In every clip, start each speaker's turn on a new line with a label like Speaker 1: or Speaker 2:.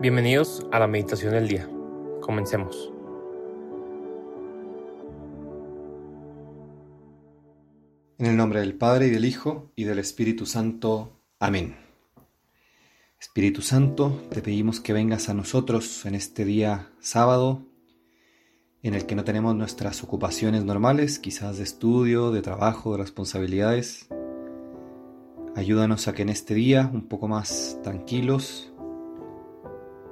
Speaker 1: Bienvenidos a la meditación del día. Comencemos.
Speaker 2: En el nombre del Padre y del Hijo y del Espíritu Santo. Amén. Espíritu Santo, te pedimos que vengas a nosotros en este día sábado, en el que no tenemos nuestras ocupaciones normales, quizás de estudio, de trabajo, de responsabilidades. Ayúdanos a que en este día, un poco más tranquilos,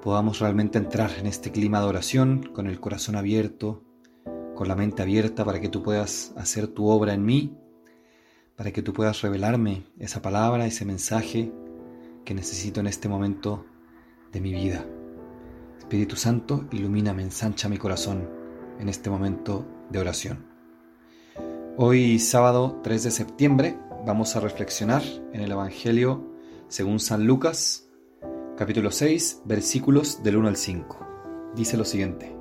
Speaker 2: podamos realmente entrar en este clima de oración con el corazón abierto, con la mente abierta para que tú puedas hacer tu obra en mí, para que tú puedas revelarme esa palabra, ese mensaje que necesito en este momento de mi vida. Espíritu Santo, ilumíname, ensancha mi corazón en este momento de oración. Hoy sábado 3 de septiembre vamos a reflexionar en el Evangelio según San Lucas, capítulo 6, versículos del 1 al 5. Dice lo siguiente.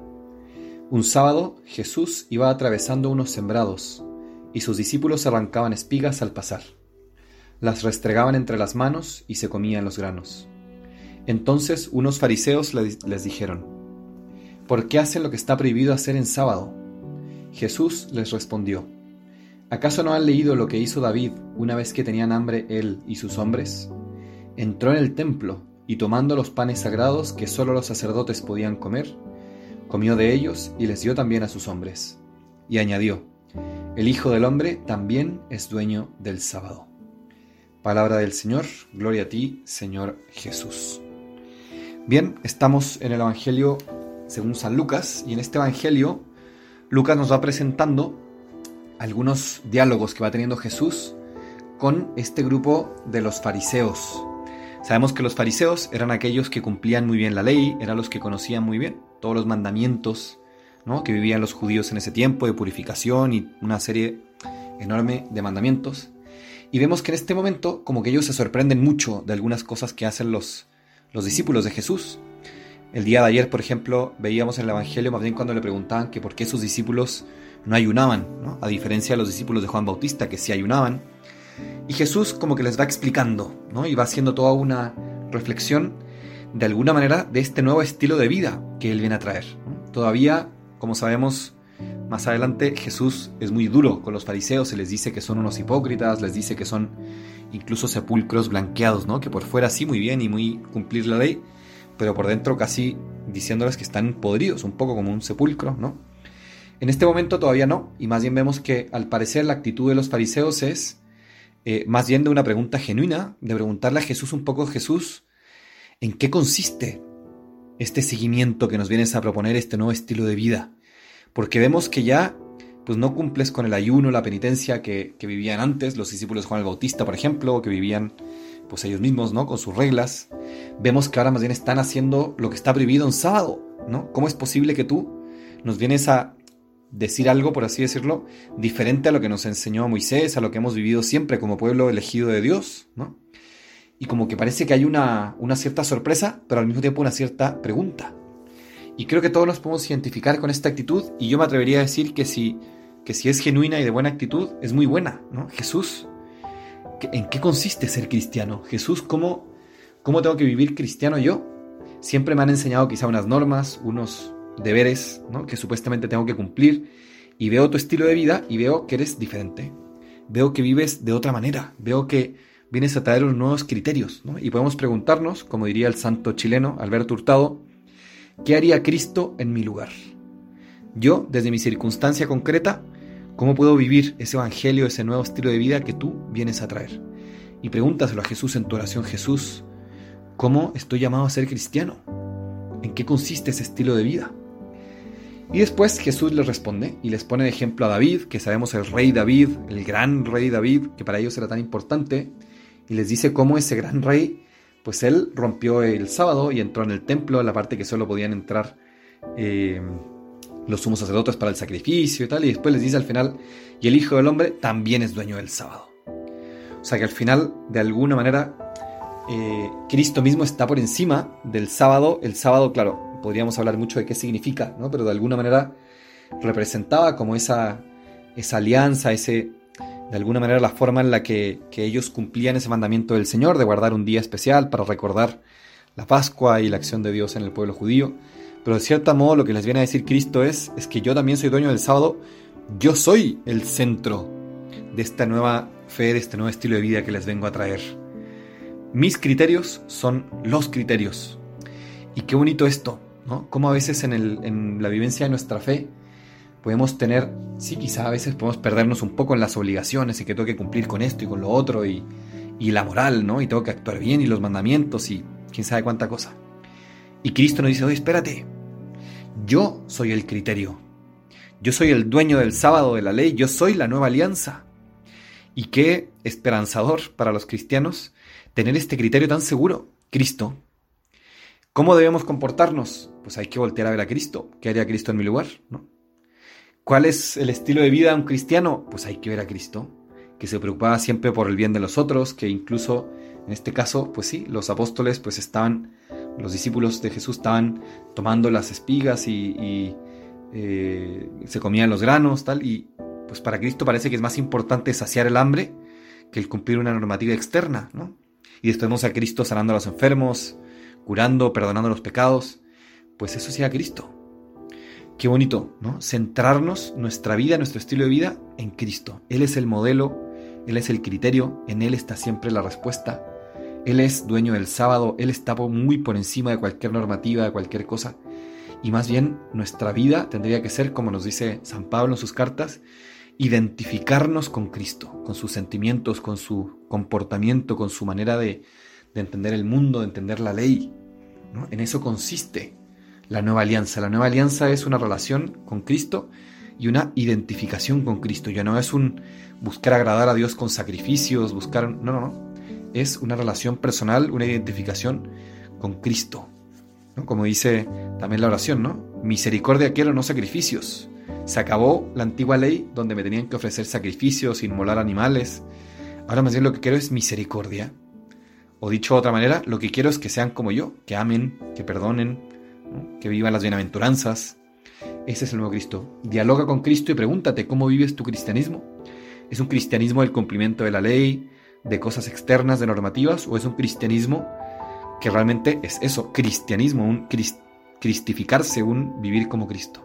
Speaker 2: Un sábado Jesús iba atravesando unos sembrados y sus discípulos arrancaban espigas al pasar. Las restregaban entre las manos y se comían los granos. Entonces unos fariseos les dijeron, ¿por qué hacen lo que está prohibido hacer en sábado? Jesús les respondió, ¿acaso no han leído lo que hizo David una vez que tenían hambre él y sus hombres? Entró en el templo y tomando los panes sagrados que sólo los sacerdotes podían comer, comió de ellos y les dio también a sus hombres. Y añadió, el Hijo del Hombre también es dueño del sábado. Palabra del Señor, gloria a ti, Señor Jesús. Bien, estamos en el Evangelio según San Lucas, y en este Evangelio Lucas nos va presentando algunos diálogos que va teniendo Jesús con este grupo de los fariseos, Sabemos que los fariseos eran aquellos que cumplían muy bien la ley, eran los que conocían muy bien todos los mandamientos ¿no? que vivían los judíos en ese tiempo de purificación y una serie enorme de mandamientos. Y vemos que en este momento como que ellos se sorprenden mucho de algunas cosas que hacen los, los discípulos de Jesús. El día de ayer, por ejemplo, veíamos en el Evangelio más bien cuando le preguntaban que por qué sus discípulos no ayunaban, a diferencia de los discípulos de Juan Bautista que sí ayunaban. Y Jesús como que les va explicando, ¿no? Y va haciendo toda una reflexión de alguna manera de este nuevo estilo de vida que Él viene a traer. Todavía, como sabemos más adelante, Jesús es muy duro con los fariseos, se les dice que son unos hipócritas, les dice que son incluso sepulcros blanqueados, ¿no? Que por fuera sí muy bien y muy cumplir la ley, pero por dentro casi diciéndoles que están podridos, un poco como un sepulcro, ¿no? En este momento todavía no, y más bien vemos que al parecer la actitud de los fariseos es eh, más bien de una pregunta genuina, de preguntarle a Jesús un poco, Jesús, ¿en qué consiste este seguimiento que nos vienes a proponer, este nuevo estilo de vida? Porque vemos que ya pues no cumples con el ayuno, la penitencia que, vivían antes, los discípulos de Juan el Bautista, por ejemplo, que vivían pues ellos mismos, ¿no? Con sus reglas. Vemos que ahora más bien están haciendo lo que está prohibido en sábado, ¿no? ¿Cómo es posible que tú nos vienes a decir algo, por así decirlo, diferente a lo que nos enseñó Moisés, a lo que hemos vivido siempre como pueblo elegido de Dios, ¿no? Y como que parece que hay una, una cierta sorpresa, pero al mismo tiempo una cierta pregunta. Y creo que todos nos podemos identificar con esta actitud, y yo me atrevería a decir que si, que si es genuina y de buena actitud, es muy buena, ¿no? Jesús, ¿en qué consiste ser cristiano? Jesús, ¿cómo, cómo tengo que vivir cristiano yo? Siempre me han enseñado quizá unas normas, unos, deberes ¿no? que supuestamente tengo que cumplir y veo tu estilo de vida y veo que eres diferente. Veo que vives de otra manera. Veo que vienes a traer unos nuevos criterios. Y podemos preguntarnos, como diría el santo chileno Alberto Hurtado, ¿qué haría Cristo en mi lugar? Yo, desde mi circunstancia concreta, ¿cómo puedo vivir ese evangelio, ese nuevo estilo de vida que tú vienes a traer? Y pregúntaselo a Jesús en tu oración, Jesús, ¿cómo estoy llamado a ser cristiano? ¿En qué consiste ese estilo de vida? Y después Jesús les responde y les pone de ejemplo a David, que sabemos el rey David, el gran rey David, que para ellos era tan importante, y les dice cómo ese gran rey, pues él rompió el sábado y entró en el templo, la parte que solo podían entrar eh, los sumos sacerdotes para el sacrificio y tal, y después les dice al final, y el Hijo del Hombre también es dueño del sábado. O sea que al final, de alguna manera, eh, Cristo mismo está por encima del sábado. El sábado, claro, podríamos hablar mucho de qué significa, ¿no? pero de alguna manera representaba como esa, esa alianza, ese, de alguna manera la forma en la que, ellos cumplían ese mandamiento del Señor de guardar un día especial para recordar la Pascua y la acción de Dios en el pueblo judío, pero de cierto modo lo que les viene a decir Cristo es, es que yo también soy dueño del sábado, yo soy el centro de esta nueva fe, de este nuevo estilo de vida que les vengo a traer. Mis criterios son los criterios. Y qué bonito esto, ¿no? Como a veces en, la vivencia de nuestra fe podemos tener, sí, quizá a veces podemos perdernos un poco en las obligaciones y que tengo que cumplir con esto y con lo otro y, y la moral, ¿no? Y tengo que actuar bien y los mandamientos y quién sabe cuánta cosa. Y Cristo nos dice, oye, espérate, yo soy el criterio. Yo soy el dueño del sábado de la ley, yo soy la nueva alianza. Y qué esperanzador para los cristianos tener este criterio tan seguro, Cristo. ¿Cómo debemos comportarnos? Pues hay que voltear a ver a Cristo. ¿Qué haría Cristo en mi lugar? ¿No? ¿Cuál es el estilo de vida de un cristiano? Pues hay que ver a Cristo, que se preocupaba siempre por el bien de los otros, que incluso en este caso, pues sí, los apóstoles pues estaban los discípulos de Jesús estaban tomando las espigas y, eh, se comían los granos, tal, y pues para Cristo parece que es más importante saciar el hambre que el cumplir una normativa externa, ¿no? Y después vemos a Cristo sanando a los enfermos, curando, perdonando los pecados, pues eso sí a Cristo. Qué bonito, ¿no? Centrarnos nuestra vida, nuestro estilo de vida en Cristo. Él es el modelo, Él es el criterio, en Él está siempre la respuesta él es dueño del sábado, Él está muy por encima de cualquier normativa, de cualquier cosa. Y más bien nuestra vida tendría que ser, como nos dice San Pablo en sus cartas, identificarnos con Cristo, con sus sentimientos, con su comportamiento, con su manera de, entender el mundo, de entender la ley. En eso consiste la nueva alianza. La nueva alianza es una relación con Cristo y una identificación con Cristo. Ya no es un buscar agradar a Dios con sacrificios, buscar... No, no, no es una relación personal, una identificación con Cristo. ¿no? Como dice también la oración, ¿no? Misericordia quiero, no sacrificios. Se acabó la antigua ley donde me tenían que ofrecer sacrificios, inmolar animales. Ahora más bien lo que quiero es misericordia. O dicho de otra manera, lo que quiero es que sean como yo, que amen, que perdonen, que vivan las bienaventuranzas. Ese es el nuevo Cristo. Dialoga con Cristo y pregúntate cómo vives tu cristianismo. ¿Es un cristianismo del cumplimiento de la ley, de cosas externas, de normativas, o es un cristianismo que realmente es eso, cristianismo, un cristificarse, un vivir como Cristo.